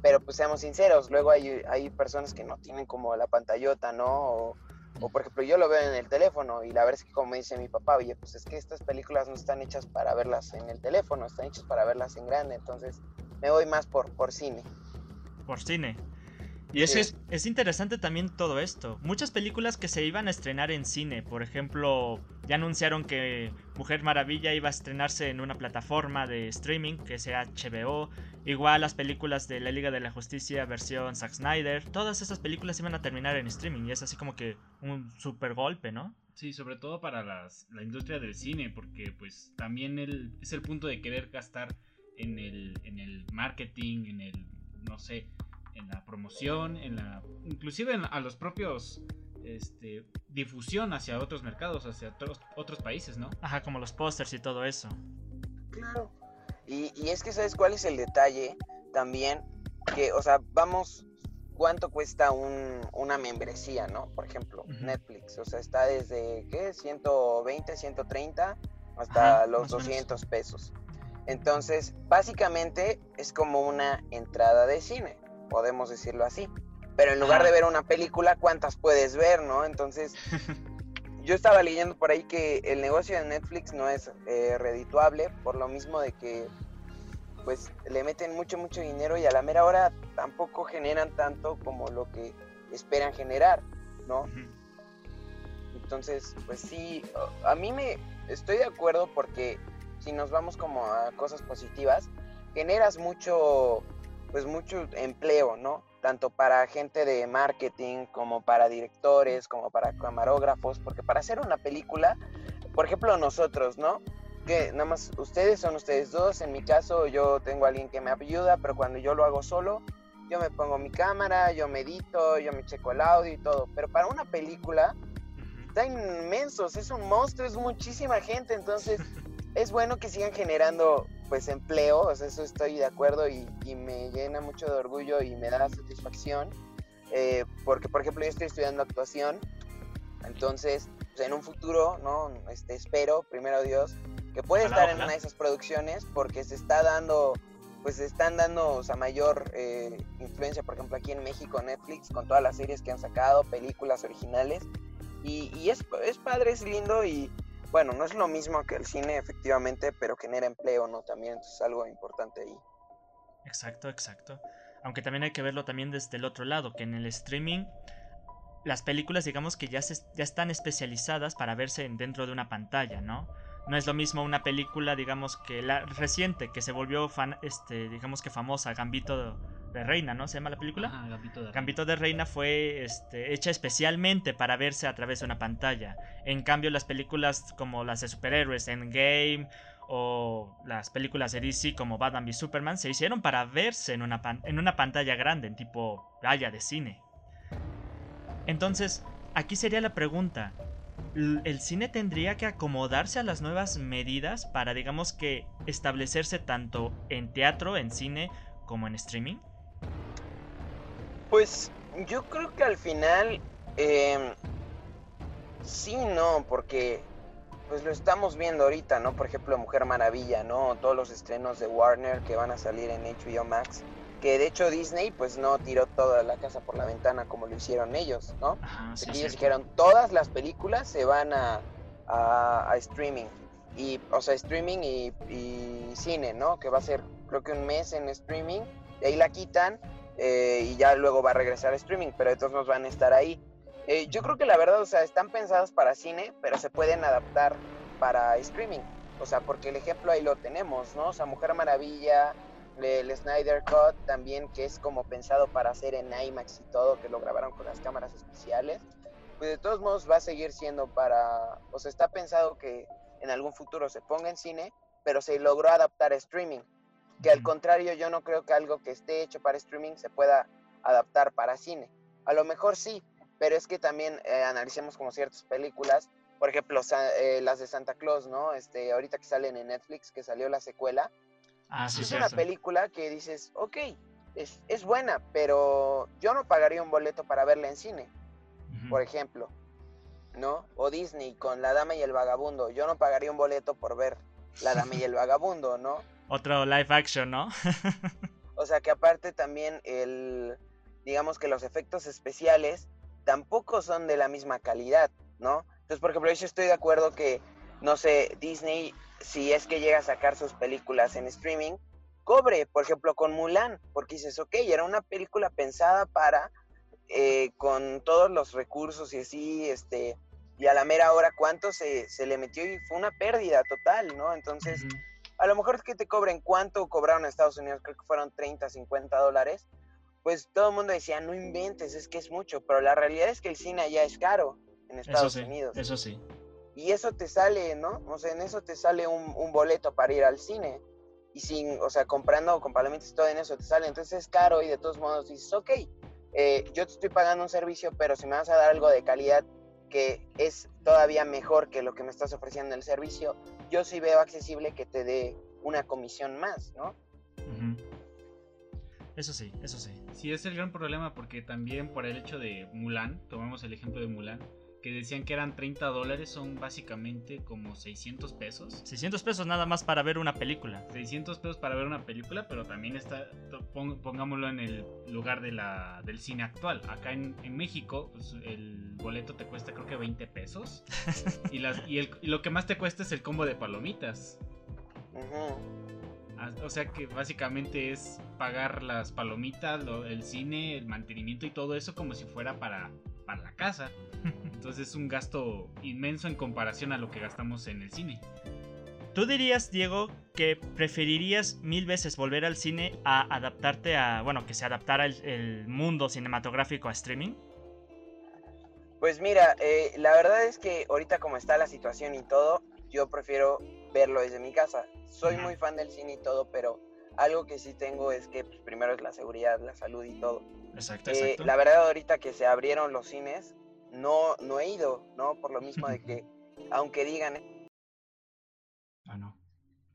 Pero pues seamos sinceros, luego hay, hay personas que no tienen como la pantallota, ¿no? O, o, por ejemplo, yo lo veo en el teléfono y la verdad es que como dice mi papá, oye, pues es que estas películas no están hechas para verlas en el teléfono, están hechas para verlas en grande, entonces me voy más por, por cine. Por cine. Y es, Sí. es, es interesante también todo esto. Muchas películas que se iban a estrenar en cine, por ejemplo, ya anunciaron que Mujer Maravilla iba a estrenarse en una plataforma de streaming, que sea HBO. Igual las películas de la Liga de la Justicia versión Zack Snyder. Todas esas películas iban a terminar en streaming y es así como que un super golpe, ¿no? Sí, sobre todo para las- la industria del cine, porque pues también el, es el punto de querer gastar en el, en el marketing, en el, no sé, en la promoción, en la, inclusive en- a los propios este, difusión hacia otros mercados, hacia otros, otros países, ¿no? Ajá, como los pósters y todo eso. Claro. Y, y es que, ¿sabes cuál es el detalle? También que, o sea, vamos, ¿cuánto cuesta un, una membresía, no? Por ejemplo. Netflix. O sea, está desde, ¿qué? 120, 130 hasta Ajá, los más o menos. 200 pesos. Entonces, básicamente es como una entrada de cine, podemos decirlo así. Pero en lugar de ver una película, ¿cuántas puedes ver, no? Entonces, yo estaba leyendo por ahí que el negocio de Netflix no es eh, redituable por lo mismo de que pues le meten mucho mucho dinero y a la mera hora tampoco generan tanto como lo que esperan generar, ¿no? Entonces, pues sí, a mí me estoy de acuerdo porque si nos vamos como a cosas positivas, generas mucho pues mucho empleo, ¿no? Tanto para gente de marketing como para directores, como para camarógrafos, porque para hacer una película, por ejemplo, nosotros, ¿no? Que nada más ustedes son ustedes dos, en mi caso yo tengo a alguien que me ayuda, pero cuando yo lo hago solo, yo me pongo mi cámara, yo medito, yo me checo el audio y todo, pero para una película Ujú. están inmensos, es un monstruo, es muchísima gente, entonces es bueno que sigan generando pues empleo, o sea, eso estoy de acuerdo y, y me llena mucho de orgullo y me da satisfacción, eh, porque por ejemplo yo estoy estudiando actuación, entonces pues, en un futuro, ¿no? Este, espero, primero Dios, que pueda estar en una de esas producciones porque se está dando, pues se están dando, o sea, mayor eh, influencia, por ejemplo, aquí en México, Netflix, con todas las series que han sacado, películas originales, y, y es, es padre, es lindo y bueno, no es lo mismo que el cine efectivamente, pero genera empleo, ¿no? También es algo importante ahí. Exacto, exacto. Aunque también hay que verlo también desde el otro lado, que en el streaming las películas digamos que ya, se, ya están especializadas para verse en- dentro de una pantalla, ¿no? No es lo mismo una película, digamos que la reciente, que se volvió fan, este, digamos que famosa, Gambito de Reina, ¿no? ¿Se llama la película? Ajá, Gambito de Reina. Gambito de Reina fue este, hecha especialmente para verse a través de una pantalla. En cambio, las películas como las de superhéroes, Endgame o las películas de DC como Batman v Superman se hicieron para verse en una, pan- en una pantalla grande, en tipo raya de cine. Entonces, aquí sería la pregunta. ¿El cine tendría que acomodarse a las nuevas medidas para, digamos que, establecerse tanto en teatro, en cine, como en streaming? Pues yo creo que al final eh, sí, no, porque pues lo estamos viendo ahorita, ¿no? Por ejemplo, Mujer Maravilla, ¿no? Todos los estrenos de Warner que van a salir en HBO Max, que de hecho Disney pues no tiró toda la casa por la ventana como lo hicieron ellos, ¿no? Ajá, sí, ellos dijeron todas las películas se van a, a- a streaming y o sea streaming y, y cine no que va a ser creo que un mes en streaming de ahí la quitan eh, y ya luego va a regresar a streaming pero de todos nos van a estar ahí. Eh, yo creo que la verdad o sea están pensadas para cine pero se pueden adaptar para streaming. O sea porque el ejemplo ahí lo tenemos no o sea Mujer Maravilla el Snyder Cut también que es como pensado para hacer en IMAX y todo que lo grabaron con las cámaras especiales. Pues de todos modos va a seguir siendo para, o sea, está pensado que en algún futuro se ponga en cine, pero se logró adaptar a streaming. Que al contrario, yo no creo que algo que esté hecho para streaming se pueda adaptar para cine. A lo mejor sí, pero es que también eh, analicemos como ciertas películas, por ejemplo, eh, las de Santa Claus, ¿no? Este, ahorita que salen en Netflix, que salió la secuela, Ah, sí, es una película que dices, ok, es, es buena, pero yo no pagaría un boleto para verla en cine por ejemplo, ¿no? O Disney con La Dama y el Vagabundo. Yo no pagaría un boleto por ver La Dama y el Vagabundo, ¿no? Otro live action, ¿no? O sea que aparte también el, digamos que los efectos especiales tampoco son de la misma calidad, ¿no? Entonces, por ejemplo, yo estoy de acuerdo que, no sé, Disney, si es que llega a sacar sus películas en streaming, cobre, por ejemplo, con Mulan, porque dices, ok, era una película pensada para, eh, con todos los recursos y así, este, y a la mera hora cuánto se, se le metió y fue una pérdida total, ¿no? Entonces. A lo mejor es que te cobren cuánto cobraron en Estados Unidos, creo que fueron 30, 50 dólares, pues todo el mundo decía, no inventes, es que es mucho, pero la realidad es que el cine allá es caro en Eso Estados sí, Unidos. eso sí. Y eso te sale, ¿no? O sea, en eso te sale un, un boleto para ir al cine. y sin, o sea, comprando con palomitas y todo en eso te sale, entonces es caro y de todos modos dices, ok, eh, yo te estoy pagando un servicio, pero si me vas a dar algo de calidad que es todavía mejor que lo que me estás ofreciendo el servicio, yo sí veo accesible que te dé una comisión más, ¿no? Eso sí, eso sí. Sí, es el gran problema porque también por el hecho de Mulan, tomamos el ejemplo de Mulan, que decían que eran 30 dólares, son básicamente como 600 pesos. 600 pesos nada más para ver una película. 600 pesos para ver una película, pero también está, pongámoslo en el lugar de la, del cine actual. Acá en, México, pues, el boleto te cuesta creo que 20 pesos. y, las, y, lo que más te cuesta es el combo de palomitas. O sea que básicamente es pagar las palomitas, el cine, el mantenimiento y todo eso como si fuera para, para la casa. Entonces es un gasto inmenso en comparación a lo que gastamos en el cine. ¿Tú dirías, Diego, que preferirías mil veces volver al cine a adaptarte a, bueno, que se adaptara el, mundo cinematográfico a streaming? Pues mira, eh, la verdad es que ahorita como está la situación y todo, yo prefiero verlo desde mi casa. Soy muy fan del cine y todo, pero algo que sí tengo es que pues, primero es la seguridad, la salud y todo. Exacto, eh, exacto. la verdad ahorita que se abrieron los cines, no, no he ido, ¿no? Por lo mismo de que, aunque digan... Ah, no.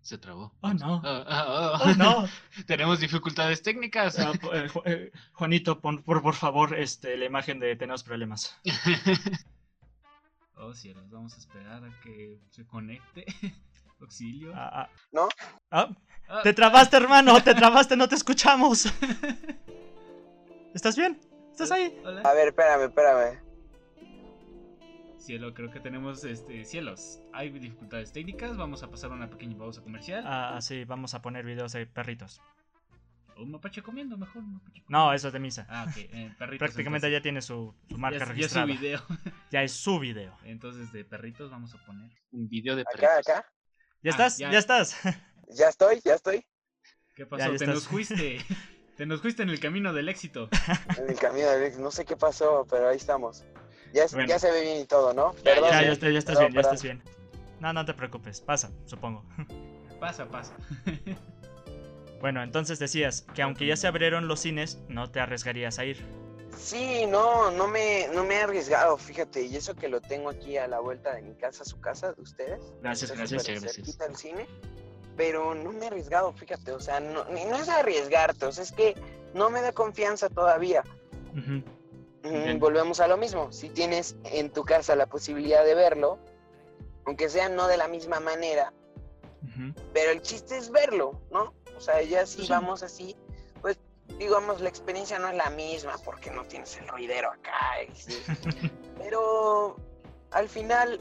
Se trabó. Oh, no. Ah, ah, ah, oh, no. Tenemos dificultades técnicas. Eh, eh, Juanito, por, por favor, este, la imagen de tenemos problemas. oh, cielos, vamos a esperar a que se conecte. Auxilio. ¿No? Te trabaste, hermano, te trabaste, no te escuchamos. ¿Estás bien? ¿Estás ahí? A ver, espérame, espérame. Cielo, creo que tenemos este cielos. Hay dificultades técnicas, vamos a pasar una pequeña pausa comercial. Ah, sí, vamos a poner videos de perritos. Un mapache comiendo, mejor un mapache No, eso es de misa. Ah, ok, eh, perritos. Prácticamente ya tiene su, marca registrada. Ya es su video. ya es su video. Entonces, de perritos vamos a poner un video de perritos. Acá, acá. ¿Ya ah, estás? Ya. estás? ya estoy, ya estoy. ¿Qué pasó? Te nos fuiste. Te nos fuiste en el camino del éxito. En el camino del éxito. No sé qué pasó, pero ahí estamos. Ya, ya se ve bien y todo, ¿no? ya, ya, ya, estás bien, ya estás bien. No, no te preocupes, pasa, supongo. Pasa, pasa. bueno, entonces decías que aunque ya se abrieron los cines, no te arriesgarías a ir. Sí, no, no me, no me he arriesgado, fíjate, y eso que lo tengo aquí a la vuelta de mi casa, su casa, de ustedes. Gracias, gracias, gracias. el cine, pero no me he arriesgado, fíjate, o sea, no, no es arriesgarte, o sea, es que no me da confianza todavía. Volvemos a lo mismo. Si tienes en tu casa la posibilidad de verlo, aunque sea no de la misma manera, pero el chiste es verlo, ¿no? O sea, ya si vamos así, pues digamos, la experiencia no es la misma porque no tienes el ruidero acá. pero al final,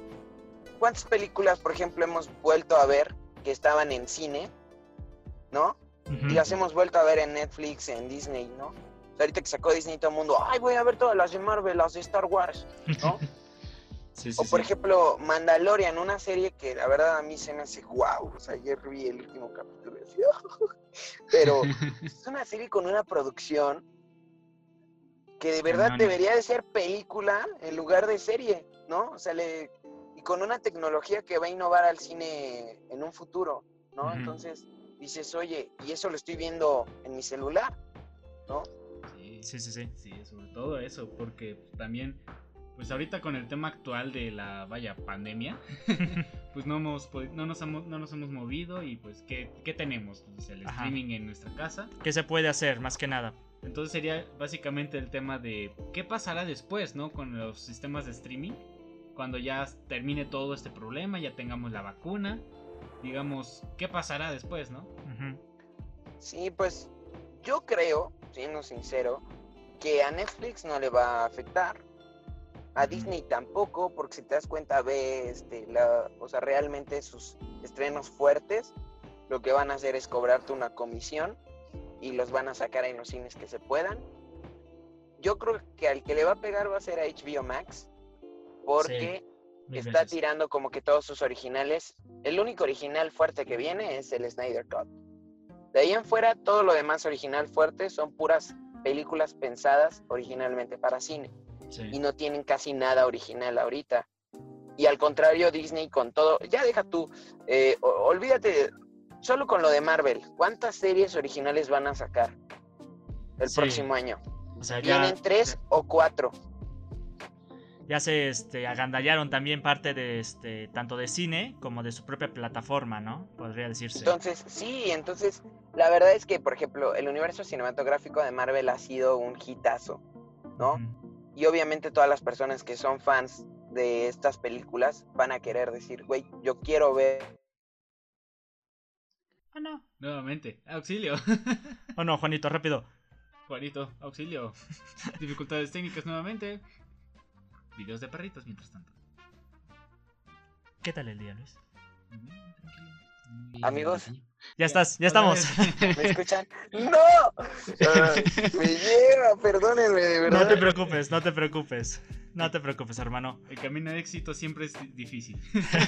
¿cuántas películas, por ejemplo, hemos vuelto a ver que estaban en cine, ¿no? Y las hemos vuelto a ver en Netflix, en Disney, ¿no? Ahorita que sacó Disney todo el mundo, ay, voy a ver todas las de Marvel, las de Star Wars, ¿no? o por ejemplo, Mandalorian, una serie que la verdad a mí se me hace wow. O sea, ayer vi el último capítulo y decía, pero es una serie con una producción que de verdad debería de ser película en lugar de serie, ¿no? O sea, le, y con una tecnología que va a innovar al cine en un futuro, ¿no? Entonces dices, oye, y eso lo estoy viendo en mi celular, ¿no? Sí, sí, sí. Sí, sobre todo eso, porque también, pues ahorita con el tema actual de la, vaya, pandemia, pues no, hemos, no, nos hemos, no nos hemos movido y pues, ¿qué, qué tenemos? Pues el streaming en nuestra casa. ¿Qué se puede hacer, más que nada? Entonces sería básicamente el tema de qué pasará después, ¿no? Con los sistemas de streaming. Cuando ya termine todo este problema, ya tengamos la vacuna. Digamos, ¿qué pasará después, no? Sí, pues yo creo, siendo sincero, que a Netflix no le va a afectar. A Disney tampoco, porque si te das cuenta, ve este, la, o sea, realmente sus estrenos fuertes, lo que van a hacer es cobrarte una comisión y los van a sacar en los cines que se puedan. Yo creo que al que le va a pegar va a ser a HBO Max, porque está tirando como que todos sus originales. El único original fuerte que viene es el Snyder Cut. De ahí en fuera, todo lo demás original fuerte son puras películas pensadas originalmente para cine. Y no tienen casi nada original ahorita. Y al contrario, Disney con todo, ya deja tú, eh, olvídate solo con lo de Marvel, ¿cuántas series originales van a sacar el Sí. próximo año? O sea, ya, ¿Vienen tres o cuatro? Ya se este, agandallaron también parte de este, tanto de cine como de su propia plataforma, ¿no? Podría decirse. Entonces, sí, entonces, la verdad es que, por ejemplo, el universo cinematográfico de Marvel ha sido un hitazo, ¿no? Y obviamente todas las personas que son fans de estas películas van a querer decir, güey, yo quiero ver Ah, no. Nuevamente, auxilio. Oh, no, Juanito, rápido. Juanito, auxilio. Dificultades técnicas nuevamente. Videos de perritos mientras tanto. ¿Qué tal el día, Luis? Muy bien, tranquilo. Amigos. Ya estás, ya estamos. ¿Me escuchan? ¡No! Ay, me llega, perdónenme, de verdad. No te preocupes, no te preocupes. No te preocupes, hermano. El camino de éxito siempre es di- difícil.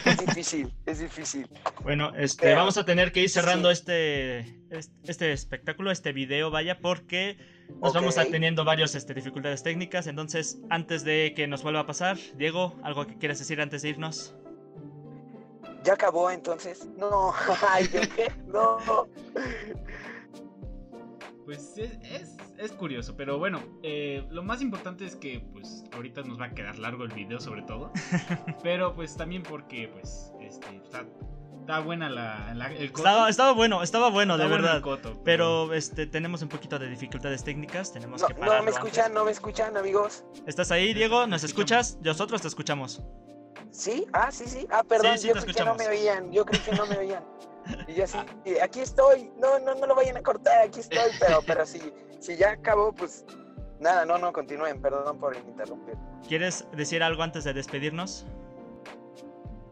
Es difícil, es difícil. Bueno, este, Pero- vamos a tener que ir cerrando sí. este, este, este espectáculo, este video, vaya, porque nos vamos a teniendo varias este, dificultades técnicas. Entonces, antes de que nos vuelva a pasar, Diego, ¿algo que quieras decir antes de irnos? ¿Ya acabó entonces? No, ay, ¿yo qué? No. Pues es, es, es curioso, pero bueno, eh, lo más importante es que pues ahorita nos va a quedar largo el video sobre todo. pero pues también porque pues este, está, está buena la, la- el coto. Estaba, estaba bueno, estaba bueno, Está de bueno verdad. coto, Pero este, tenemos un poquito de dificultades técnicas, tenemos No, que no me antes. escuchan, no me escuchan, amigos. ¿Estás ahí, Diego? ¿Nos escuchas? Nosotros te escuchamos. ¿Sí? Ah, sí, sí. Ah, perdón, Sí, sí, yo creí que no me oían. Yo creí que no me oían. Y yo así, y aquí estoy. No, no, no lo vayan a cortar, aquí estoy. Pero, pero si, si ya acabó, pues nada, no, no, continúen. Perdón por interrumpir. ¿Quieres decir algo antes de despedirnos?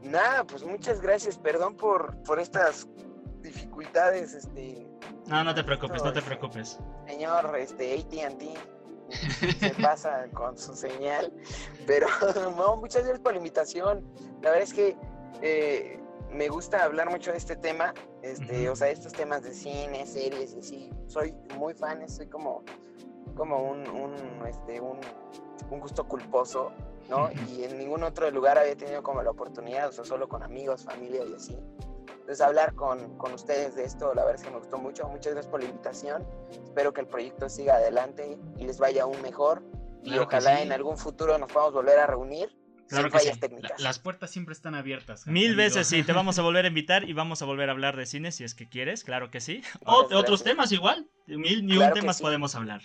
Nada, pues muchas gracias. Perdón por, por estas dificultades, este. No, no te preocupes, no te preocupes. Señor, este, ATT. Se pasa con su señal. Pero no, muchas gracias por la invitación. La verdad es que eh, me gusta hablar mucho de este tema. Este. O sea, estos temas de cine, series y así. Soy muy fan, soy como, como un, un, este, un, un gusto culposo, ¿no? Y en ningún otro lugar había tenido como la oportunidad, o sea, solo con amigos, familia y así. Entonces, hablar con, con ustedes de esto, la verdad es que me gustó mucho. Muchas gracias por la invitación. Espero que el proyecto siga adelante y les vaya aún mejor. Y Claro ojalá sí. en algún futuro nos podamos volver a reunir Claro que sí. técnicas. La- las puertas siempre están abiertas. Mil amigo. veces sí, te vamos a volver a invitar y vamos a volver a hablar de cine si es que quieres, claro que sí. O de otros gracias. temas igual, mil ni un Claro que temas sí. podemos hablar.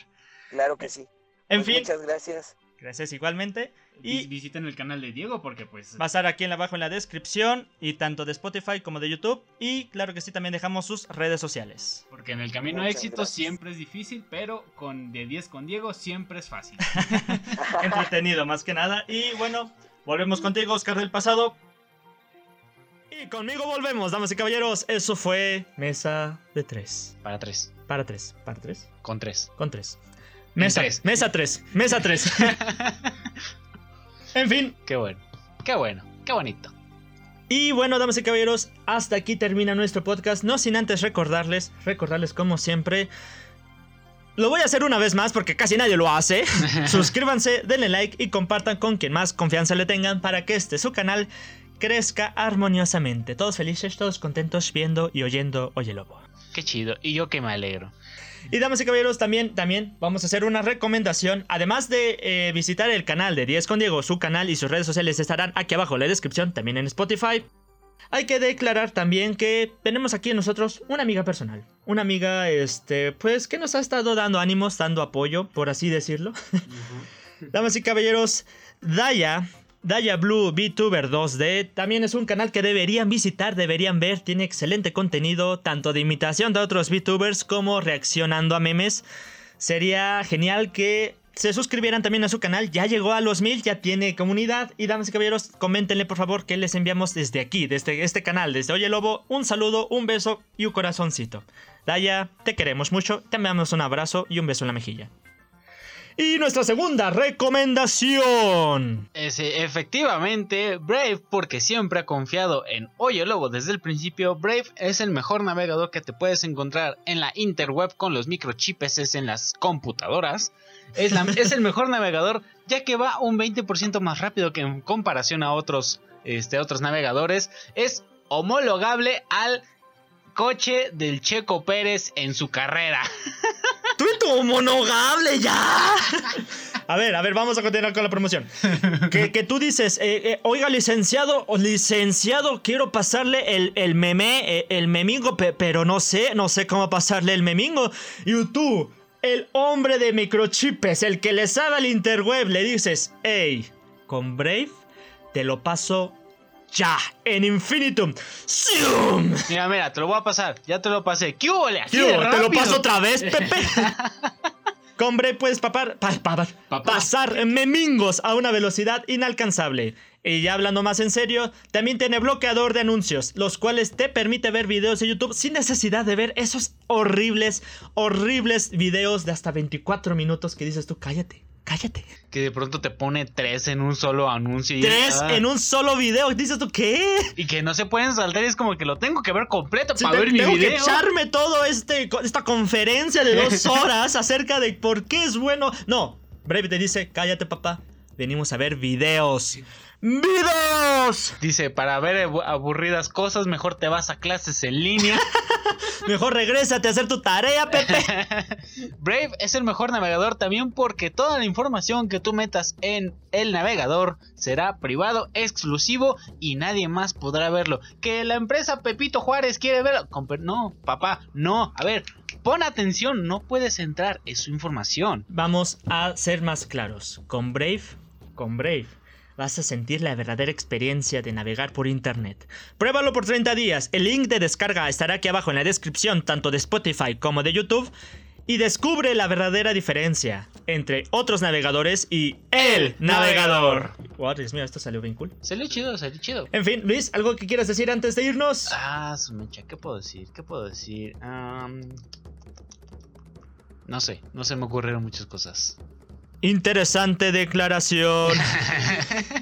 Claro que sí. En Pues fin, Muchas gracias. gracias igualmente. Y Visiten el canal de Diego porque pues... va a estar aquí en abajo en la descripción y tanto de Spotify como de YouTube. Y claro que sí, también dejamos sus redes sociales. Porque en el camino de Muchas éxito gracias. siempre es difícil, pero con de 10 con Diego siempre es fácil. Entretenido más que nada. Y bueno, volvemos contigo, Oscar del pasado. Y conmigo volvemos, damas y caballeros. Eso fue Mesa de tres. Para tres. Para tres. Para tres. Con tres. Con tres. Mesa, tres. mesa 3. Mesa 3. en fin. Qué bueno. Qué bueno. Qué bonito. Y bueno, damas y caballeros, hasta aquí termina nuestro podcast. No sin antes recordarles, recordarles como siempre. Lo voy a hacer una vez más porque casi nadie lo hace. Suscríbanse, denle like y compartan con quien más confianza le tengan para que este su canal crezca armoniosamente. Todos felices, todos contentos viendo y oyendo Oye Lobo. Qué chido. Y yo que me alegro. Y damas y caballeros, también, también vamos a hacer una recomendación. Además de eh, visitar el canal de 10 con Diego, su canal y sus redes sociales estarán aquí abajo en la descripción, también en Spotify. Hay que declarar también que tenemos aquí nosotros una amiga personal. Una amiga, este, pues, que nos ha estado dando ánimos, dando apoyo, por así decirlo. Damas y caballeros, Daya, Daya Blue VTuber 2D, también es un canal que deberían visitar, deberían ver, tiene excelente contenido, tanto de imitación de otros VTubers como reaccionando a memes. Sería genial que se suscribieran también a su canal, ya llegó a los mil, ya tiene comunidad. Y damas y caballeros, coméntenle por favor que les enviamos desde aquí, desde este canal, desde Oye Lobo, un saludo, un beso y un corazoncito. Daya, te queremos mucho, te enviamos un abrazo y un beso en la mejilla. Y nuestra segunda recomendación. Ese, efectivamente, Brave, porque siempre ha confiado en Oye Lobo desde el principio, Brave es el mejor navegador que te puedes encontrar en la interweb con los microchips en las computadoras. Es, la- es el mejor navegador ya que va un 20% más rápido que en comparación a otros, este, otros navegadores. Es homologable al coche del Checo Pérez en su carrera. ¡Tú y tu monogable ya! A ver, a ver, vamos a continuar con la promoción. Que, tú dices, eh, eh, oiga, licenciado, licenciado, quiero pasarle el, el meme, eh, el memingo, pe- pero no sé, no sé cómo pasarle el memingo. Y tú, el hombre de microchips, el que le sabe al interweb, le dices, hey, con Brave te lo paso ya, en infinitum. ¡Zoom! Mira, mira, te lo voy a pasar. Ya te lo pasé. ¿Qué hubo? ¿Te lo paso otra vez, Pepe? Con Brave puedes papar, pa- papar, Papá. pasar memingos a una velocidad inalcanzable. Y ya hablando más en serio, también tiene bloqueador de anuncios, los cuales te permite ver videos de YouTube sin necesidad de ver esos horribles, horribles videos de hasta 24 minutos que dices tú, cállate, cállate. Que de pronto te pone tres en un solo anuncio. Y, Tres en un solo video, dices tú, ¿qué? y que no se pueden saltar. Es como que lo tengo que ver completo Sí, para te- ver mi tengo que video. echarme todo este esta conferencia de dos horas acerca de por qué es bueno. No, Brave te dice, cállate papá, venimos a ver videos. ¡Videos! Dice, para ver abu- aburridas cosas, mejor te vas a clases en línea. Mejor regrésate a hacer tu tarea, Pepe. Brave es el mejor navegador también porque toda la información que tú metas en el navegador será privado, exclusivo y nadie más podrá verlo. Que la empresa Pepito Juárez quiere verlo. No, papá, no. A ver, pon atención, no puedes entrar, es su información. Vamos a ser más claros. Con Brave, con Brave, vas a sentir la verdadera experiencia de navegar por internet. Pruébalo por 30 días. El link de descarga estará aquí abajo en la descripción, tanto de Spotify como de YouTube. Y descubre la verdadera diferencia entre otros navegadores y el navegador. Wow, Dios mío, esto salió bien cool. Salió chido, salió chido. En fin, Luis, ¿algo que quieras decir antes de irnos? Ah, su mecha, ¿qué puedo decir? ¿Qué puedo decir? Am, no sé, no se me ocurrieron muchas cosas. Interesante declaración.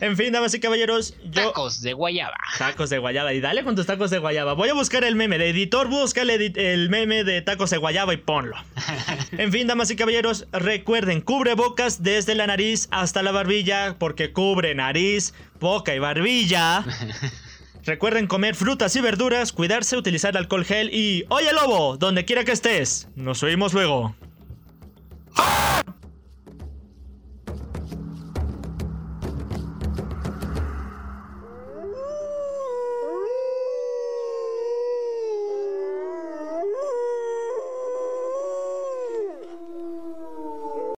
En fin, damas y caballeros, yo... Tacos de guayaba. Tacos de guayaba. Y dale con tus tacos de guayaba. Voy a buscar el meme. De editor, busca el, edit- el meme de tacos de guayaba y ponlo. En fin, damas y caballeros, recuerden, cubre bocas desde la nariz hasta la barbilla, porque cubre nariz, boca y barbilla. Recuerden comer frutas y verduras, cuidarse, utilizar alcohol gel y... Oye lobo, donde quiera que estés. Nos oímos luego.